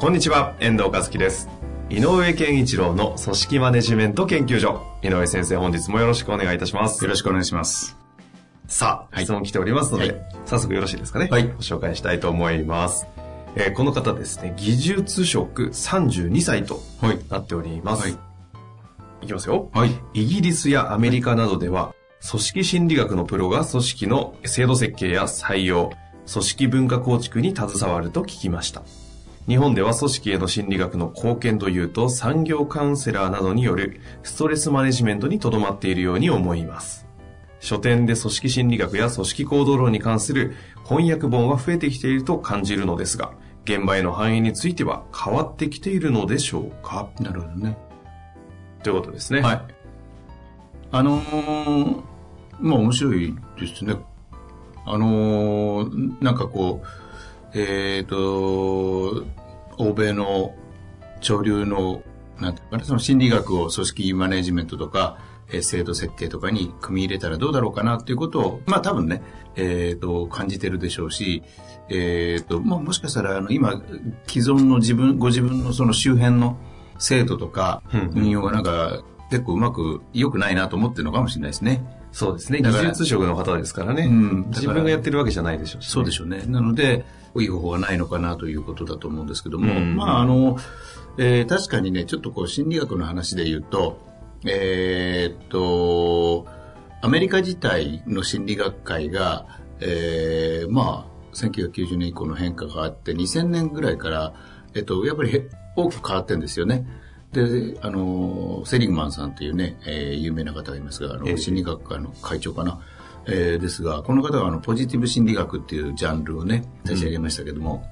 こんにちは、遠藤和樹です。井上健一郎の組織マネジメント研究所。井上先生、本日もよろしくお願いいたします。よろしくお願いします。さあ、はい質問来ておりますので、はい早速よろしいですかね？はいご紹介したいと思います。えーこの方ですね、技術職32歳とはいなっております。はいいきますよ。はい。イギリスやアメリカなどでは、組織心理学のプロが組織の制度設計や採用、組織文化構築に携わると聞きました。日本では組織への心理学の貢献というと産業カウンセラーなどによるストレスマネジメントにとどまっているように思います。書店で組織心理学や組織行動論に関する翻訳本は増えてきていると感じるのですが、現場への反映については変わってきているのでしょうか？なるほどね。ということですね。はい。あのー、まあ面白いですね。あのー、なんかこう、えっ、と、欧米の潮流の、なんていうかな、その心理学を組織マネジメントとか、えー制度設計とかに組み入れたらどうだろうかなっていうことを、まあ多分ね、えっ、と、感じてるでしょうし、えっ、と、まあもしかしたら、あの、今、既存の自分、ご自分のその周辺の制度とか運用がなんか、結構うまく良くないなと思ってるのかもしれないですね。そうですね。技術職の方ですからね。うん自分がやってるわけじゃないでしょうし、そうでしょうね。なので、いい方法はないのかなということだと思うんですけども、うんまあ、あの、えー確かにね、ちょっとこう、心理学の話で言うと、えーっと、アメリカ自体の心理学会が、えーまあ、1990年以降の変化があって、2000年ぐらいから、えっと、やっぱりへ大きく変わってるんですよね。で、あの、セリグマンさんというね、えー有名な方がいますが、あええの、心理学会の会長かな。えーですが、この方はあの、ポジティブ心理学っていうジャンルをね、立ち上げましたけども、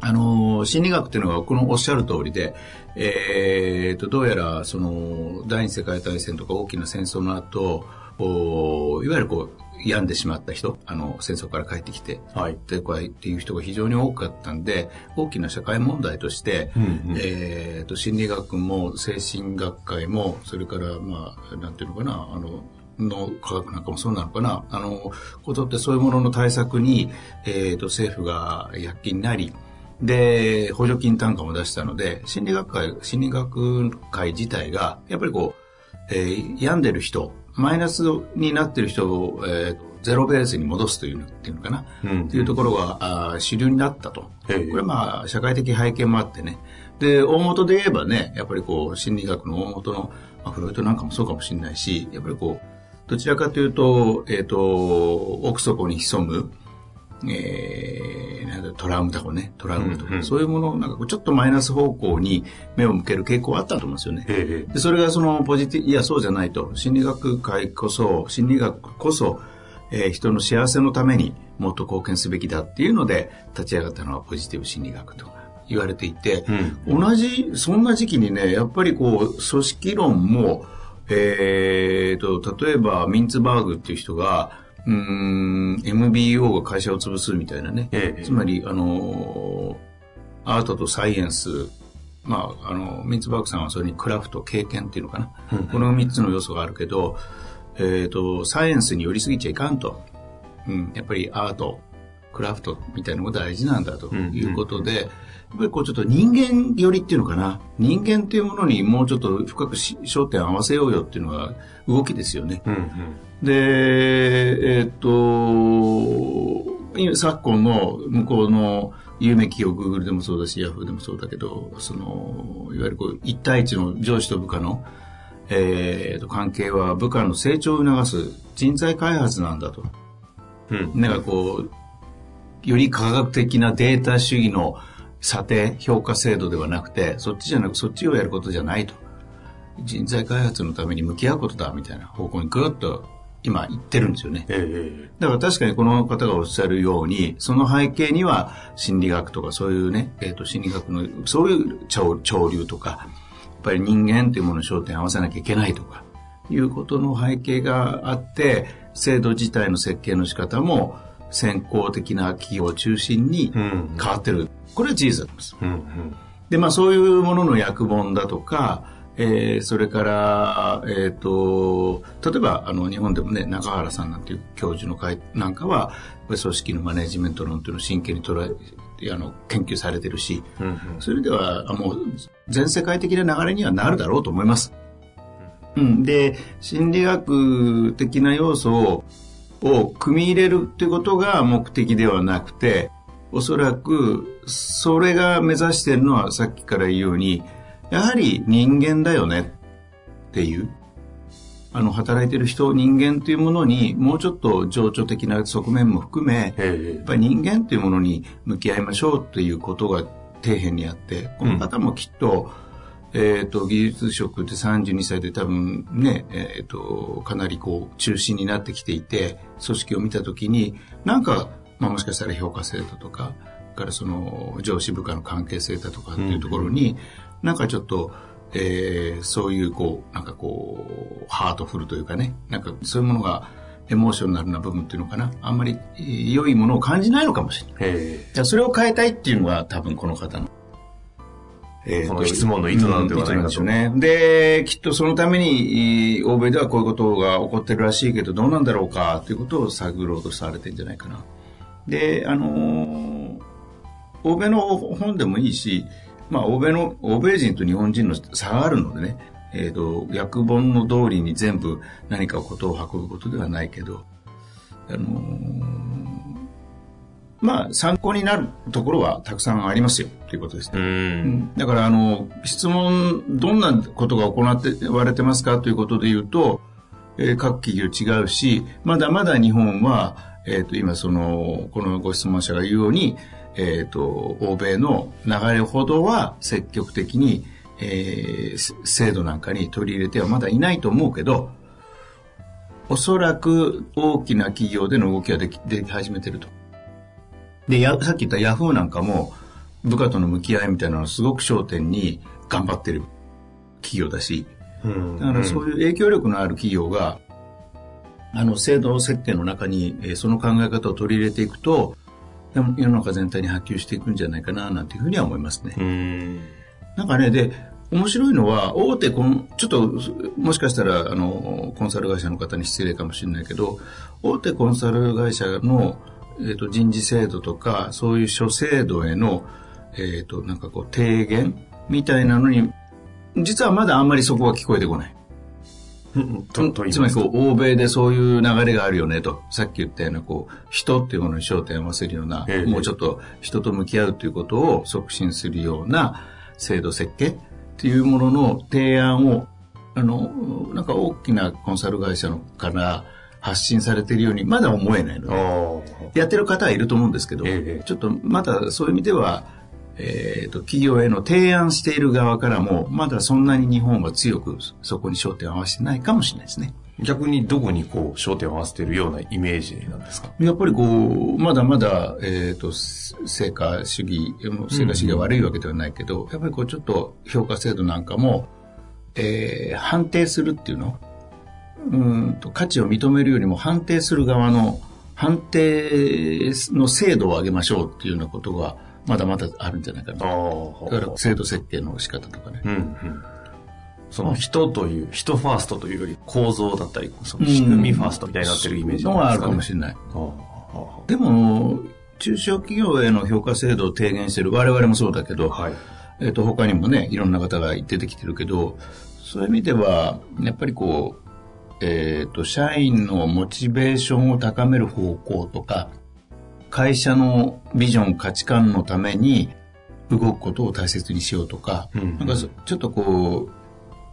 あの、心理学っていうのは、このおっしゃる通りで、えーと、どうやら、その、第二次世界大戦とか大きな戦争の後、おいわゆるこう、病んでしまった人、あの、戦争から帰ってきて、はい。でこうっていう人が非常に多かったんで、大きな社会問題として、うんうんえーと、心理学も精神学会も、それから、まあ、なんていうのかな、あの、脳科学なんかもそうなのかな、あの、ことってそういうものの対策に、えーと、政府が躍起になり、で、補助金単価も出したので、心理学会、心理学会自体が、やっぱりこう、えー病んでる人、マイナスになってる人を、えーゼロベースに戻すというのっていうのかな、うんっていうところがあー主流になったと。これはまあ、社会的背景もあってね。で、大元で言えばね、やっぱりこう、心理学の大元の、まあ、フロイトなんかもそうかもしれないし、やっぱりこう、どちらかというと、えっ、と、奥底に潜む、えー、なんだトラウムとかね、トラウムとか、うんうんそういうものをなんかちょっとマイナス方向に目を向ける傾向はあったと思うんですよね。ええでそれがそのポジティブ、いや、そうじゃないと。心理学会こそ、心理学こそ、えー人の幸せのためにもっと貢献すべきだっていうので、立ち上がったのはポジティブ心理学と言われていて、同じ、そんな時期にね、やっぱりこう、組織論も、えーと、例えば、ミンツバーグっていう人が、うーん、MBO が会社を潰すみたいなね。ええつまり、あのーアートとサイエンス、まあ、あの、ミンツバーグさんはそれにクラフト、経験っていうのかな。この3つの要素があるけど、えっ、と、サイエンスに寄りすぎちゃいかんと。うん、やっぱりアート、クラフトみたいなのが大事なんだということで、やっぱりこうちょっと人間寄りっていうのかな。人間っていうものにもうちょっと深くし焦点を合わせようよっていうのが動きですよね。うんうんで、えっ、と、今昨今の向こうの有名企業、グーグルでもそうだし、ヤフーでもそうだけど、その、いわゆるこう、一対一の上司と部下の、えーと、関係は部下の成長を促す人材開発なんだと。うんなんかこう、より科学的なデータ主義の査定、評価制度ではなくて、そっちじゃなくそっちをやることじゃないと。人材開発のために向き合うことだみたいな方向にぐっと今言ってるんですよね。えだから確かにこの方がおっしゃるように、その背景には心理学とかそういうね、えっ、と心理学のそういう潮潮流とか、やっぱり人間というものに焦点を合わせなきゃいけないとか、いうことの背景があって、制度自体の設計の仕方も先行的な企業を中心に。変わってる。これは事実だと思います。うんうん。で、まあそういうものの訳本だとか、えーそれから、えっ、と、例えば、あの、日本でもね、中原さんなんていう教授の会なんかは、組織のマネジメント論というのを真剣に捉え、あの、研究されてるし、うんうん。それでは、あもう、全世界的な流れにはなるだろうと思います。うん。で、心理学的な要素を、を組み入れるってことが目的ではなくて、おそらく、それが目指しているのはさっきから言うように、やはり人間だよねっていう、あの、働いてる人、人間というものにもうちょっと情緒的な側面も含め、え。やっぱり人間というものに向き合いましょうということが底辺にあって、この方もきっと、えっ、と、技術職って32歳で多分ね、えっ、と、かなりこう、中心になってきていて、組織を見たときに、なんか、まあもしかしたら評価制度とか、からその上司部下の関係性だとかっていうところに、なんかちょっと、えーそういうこう、なんかこう、ハートフルというかね、なんかそういうものがエモーショナルな部分っていうのかな、あんまりえー良いものを感じないのかもしれない。えいやそれを変えたいっていうのが多分この方の、えーこの質問の意図なんではないかとうんね。で、きっとそのために、えー欧米ではこういうことが起こってるらしいけど、どうなんだろうかということを探ろうとされてんじゃないかな。で、あのー欧米の本でもいいし、まあ、欧米の、欧米人と日本人の差があるのでね、えっ、と、訳本の通りに全部何かことを運ぶことではないけど、あのーまあ、参考になるところはたくさんありますよ、ということですう。ね。うんんだから、あの、質問、どんなことが行ってわれてますかということで言うと、えー各企業違うし、まだまだ日本は、えっ、と、今その、このご質問者が言うように、えっ、と、欧米の流れほどは積極的に、えーせ制度なんかに取り入れてはまだいないと思うけど、おそらく大きな企業での動きはできでき始めてると。で、やさっき言ったヤフーなんかも、部下との向き合いみたいなのをすごく焦点に頑張ってる企業だし、うんだからそういう影響力のある企業が、あの、制度設定の中に、えーその考え方を取り入れていくと、でも世の中全体に波及していくんじゃないかな、なんていうふうには思いますね。うん。なんかね、で、面白いのは、大手コン、ちょっと、もしかしたら、あの、コンサル会社の方に失礼かもしれないけど、大手コンサル会社の、えっ、と、人事制度とか、そういう諸制度への、えっ、と、なんかこう、提言みたいなのに、実はまだあんまりそこが聞こえてこない。つま。りこう、欧米でそういう流れがあるよねと。さっき言ったような、こう、人っていうものに焦点を合わせるような、ええもうちょっと人と向き合うということを促進するような制度設計っていうものの提案を、あの、なんか大きなコンサル会社のから発信されているようにまだ思えないのあで。やってる方はいると思うんですけど、ええちょっとまだそういう意味では、えっ、と、企業への提案している側からも、まだそんなに日本は強くそこに焦点を合わせてないかもしれないですね。あ。逆にどこにこう、焦点を合わせているようなイメージなんですか？やっぱりこう、まだまだ、えっ、と、成果主義、成果主義が悪いわけではないけど、やっぱりこうちょっと評価制度なんかも、えー判定するっていうの？うーんと価値を認めるよりも判定する側の判定の精度を上げましょうっていうようなことがまだまだあるんじゃないかな。あだから制度設計の仕方とかね。うんうん。その人という、人ファーストというより構造だったり、その仕組みファーストみたいになってるイメージのがあるかもれしれない。でも、中小企業への評価制度を提言してる我々もそうだけど、あはい。えっ、と、他にもね、いろんな方が出てきてるけど、そういう意味では、やっぱりこう、えっ、と、社員のモチベーションを高める方向とか、会社のビジョン、価値観のために動くことを大切にしようとか、うんなんかそちょっとこう、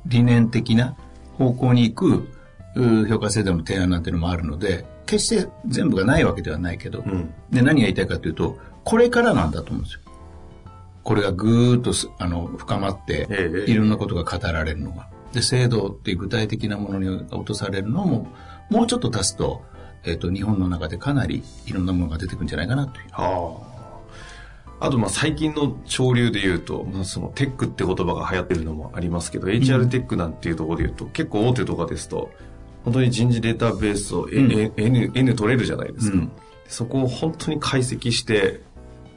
理念的な方向に行くう評価制度の提案なんていうのもあるので、決して全部がないわけではないけど、うん。で、何が言いたいかというと、これからなんだと思うんですよ。これがぐーっとすあの深まって、ええいろんなことが語られるのが。で、制度っていう具体的なものに落とされるのも、もうちょっと経つと、えっ、と、日本の中でかなりいろんなものが出てくるんじゃないかなという。はあ。あと、まあ、最近の潮流で言うと、まあ、そのテックって言葉が流行ってるのもありますけど、HR テックなんていうところで言うと、結構大手とかですと、本当に人事データベースを、ん N, N 取れるじゃないですか。うんそこを本当に解析して、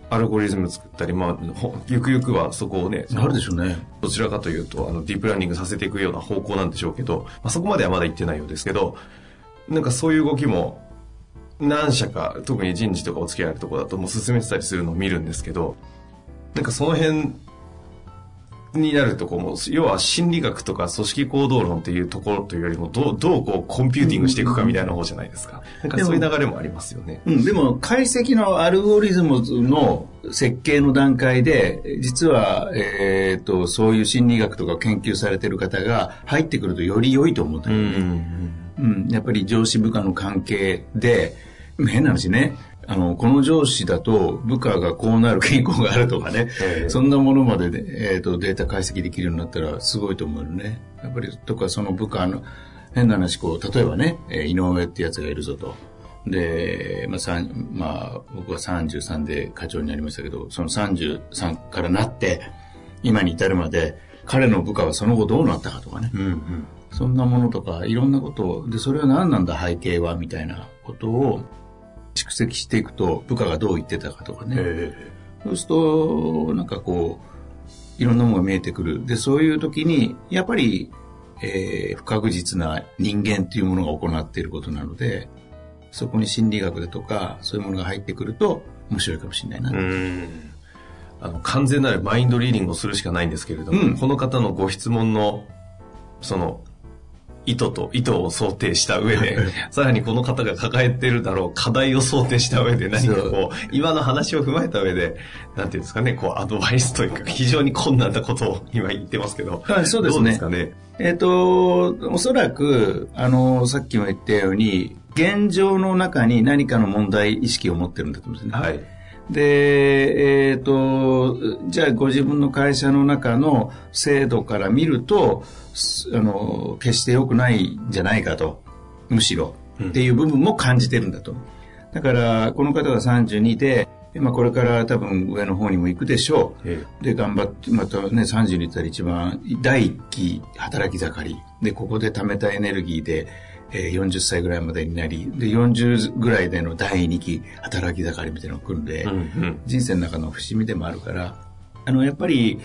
アルゴリズム作ったり、まあ、ほゆくゆくはそこをね、あるでしょうね。どちらかというと、あの、ディープラーニングさせていくような方向なんでしょうけど、まあ、そこまではまだ行ってないようですけど、なんかそういう動きも、何社か、特に人事とかお付き合いあるところだともう進めてたりするのを見るんですけど、なんかその辺になるとこうもう、要は心理学とか組織行動論っていうところというよりも、どう、どうこうコンピューティングしていくかみたいな方じゃないですか。なんかそういう流れもありますよね。うん、でも解析のアルゴリズムの設計の段階で、実は、えっ、と、そういう心理学とか研究されてる方が入ってくるとより良いと思ったよね。うん、やっぱり上司部下の関係で、変な話ね、あの、この上司だと部下がこうなる傾向があるとかね、ええそんなものまでで、えー、とデータ解析できるようになったらすごいと思うよね。やっぱり、とかその部下の、変な話、こう、例えばね、えー井上ってやつがいるぞと。で、まあ、まあ、僕は33で課長になりましたけど、その33からなって、今に至るまで、彼の部下はその後どうなったかとかね。うんうん。そんなものとか、いろんなことを、で、それは何なんだ背景は、みたいなことを蓄積していくと、部下がどう言ってたかとかね。えそうすると、なんかこう、いろんなものが見えてくる。で、そういう時に、やっぱり、えー不確実な人間っていうものが行っていることなので、そこに心理学だとか、そういうものが入ってくると、面白いかもしれないな。あの、完全なるマインドリーディングをするしかないんですけれども、うんこの方のご質問の、その、意図と意図を想定した上で、さらにこの方が抱えてるだろう課題を想定した上で何かこう、今の話を踏まえた上で、なんていうんですかね、こうアドバイスというか、非常に困難なことを 今言ってますけど、はいそうですねどうですかね？えっ、と、おそらく、あの、さっきも言ったように、現状の中に何かの問題意識を持ってるんだと思うんですね。はい。で、えっ、と、じゃあご自分の会社の中の制度から見ると、すあの、決して良くないんじゃないかと、むしろ、うんっていう部分も感じてるんだと。だから、この方が32で、まあこれから多分上の方にも行くでしょう。えで、頑張って、またね、30に行ったら一番、第一期働き盛り。で、ここで貯めたエネルギーで、えー40歳ぐらいまでになり、で、40ぐらいでの第二期働き盛りみたいなのが来るんで、えうんうん。人生の中の節目でもあるから、あの、やっぱり、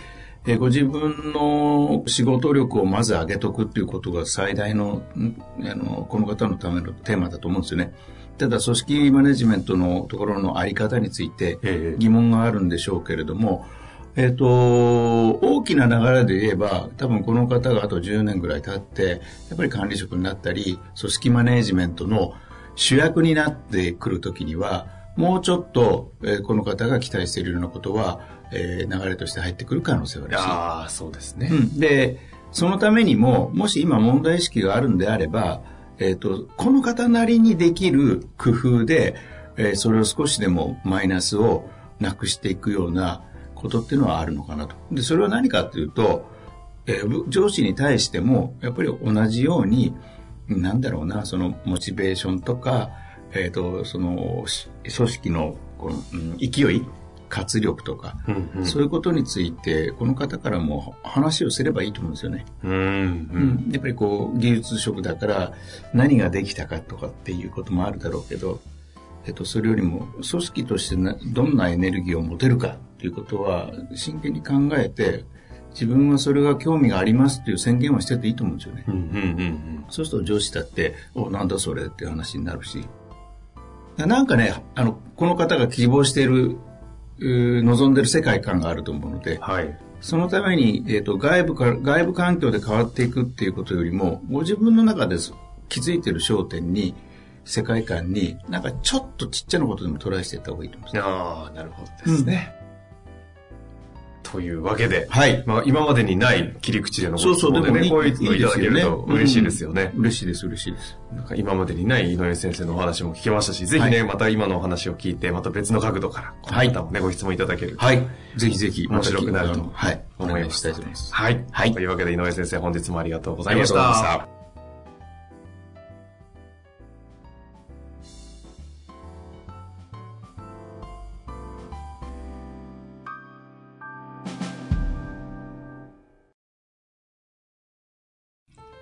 えーご自分の仕事力をまず上げとくっていうことが最大の、んあの、この方のためのテーマだと思うんですよね。ただ、組織マネジメントのところのあり方についてええ疑問があるんでしょうけれども、えっ、と、大きな流れで言えば、多分この方があと10年ぐらい経って、やっぱり管理職になったり、組織マネジメントの主役になってくるときには、もうちょっと、えーこの方が期待しているようなことは、えー流れとして入ってくる可能性があるし。ああ、そうですね。うん、で、そのためにも、もし今問題意識があるんであれば、えっ、と、この方なりにできる工夫で、えーそれを少しでもマイナスをなくしていくようなことっていうのはあるのかなと。で、それは何かっていうと、えーぶ上司に対しても、やっぱり同じように、なんだろうな、そのモチベーションとか、えっ、と、その、し組織のこの、うん勢い、活力とか、うんうんそういうことについて、この方からも話をすればいいと思うんですよね。うんうんやっぱりこう、技術職だから何ができたかとかっていうこともあるだろうけど、えっと、それよりも組織としてなどんなエネルギーを持てるかということは真剣に考えて、自分はそれが興味がありますっていう宣言をしてていいと思うんですよね。うんうんうんそうすると上司だって、お、なんだそれっていう話になるし。なんかね、あの、この方が希望している、うー望んでる世界観があると思うので、はい。そのために、えっ、と、外部から、外部環境で変わっていくっていうことよりも、ご自分の中です気づいてる焦点に、世界観に、なんかちょっとちっちゃなことでもトライしていった方がいいと思います。ああ、なるほどですね。というわけで、はい。まあ、今までにない切り口でのご質問でね、こういうのいただけると嬉しいですよね。嬉しいです、嬉しいです。なんか今までにない井上先生のお話も聞けましたし、ぜひね、はいまた今のお話を聞いて、また別の角度から、はいもね、ご質問いただけるとはい。ぜひぜひ、面白くなるとはい。お思います願いしたいと思います。はい。。。はいというわけで井上先生、本日もありがとうございました。ありがとうございました。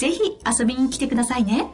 ぜひ遊びに来てくださいね。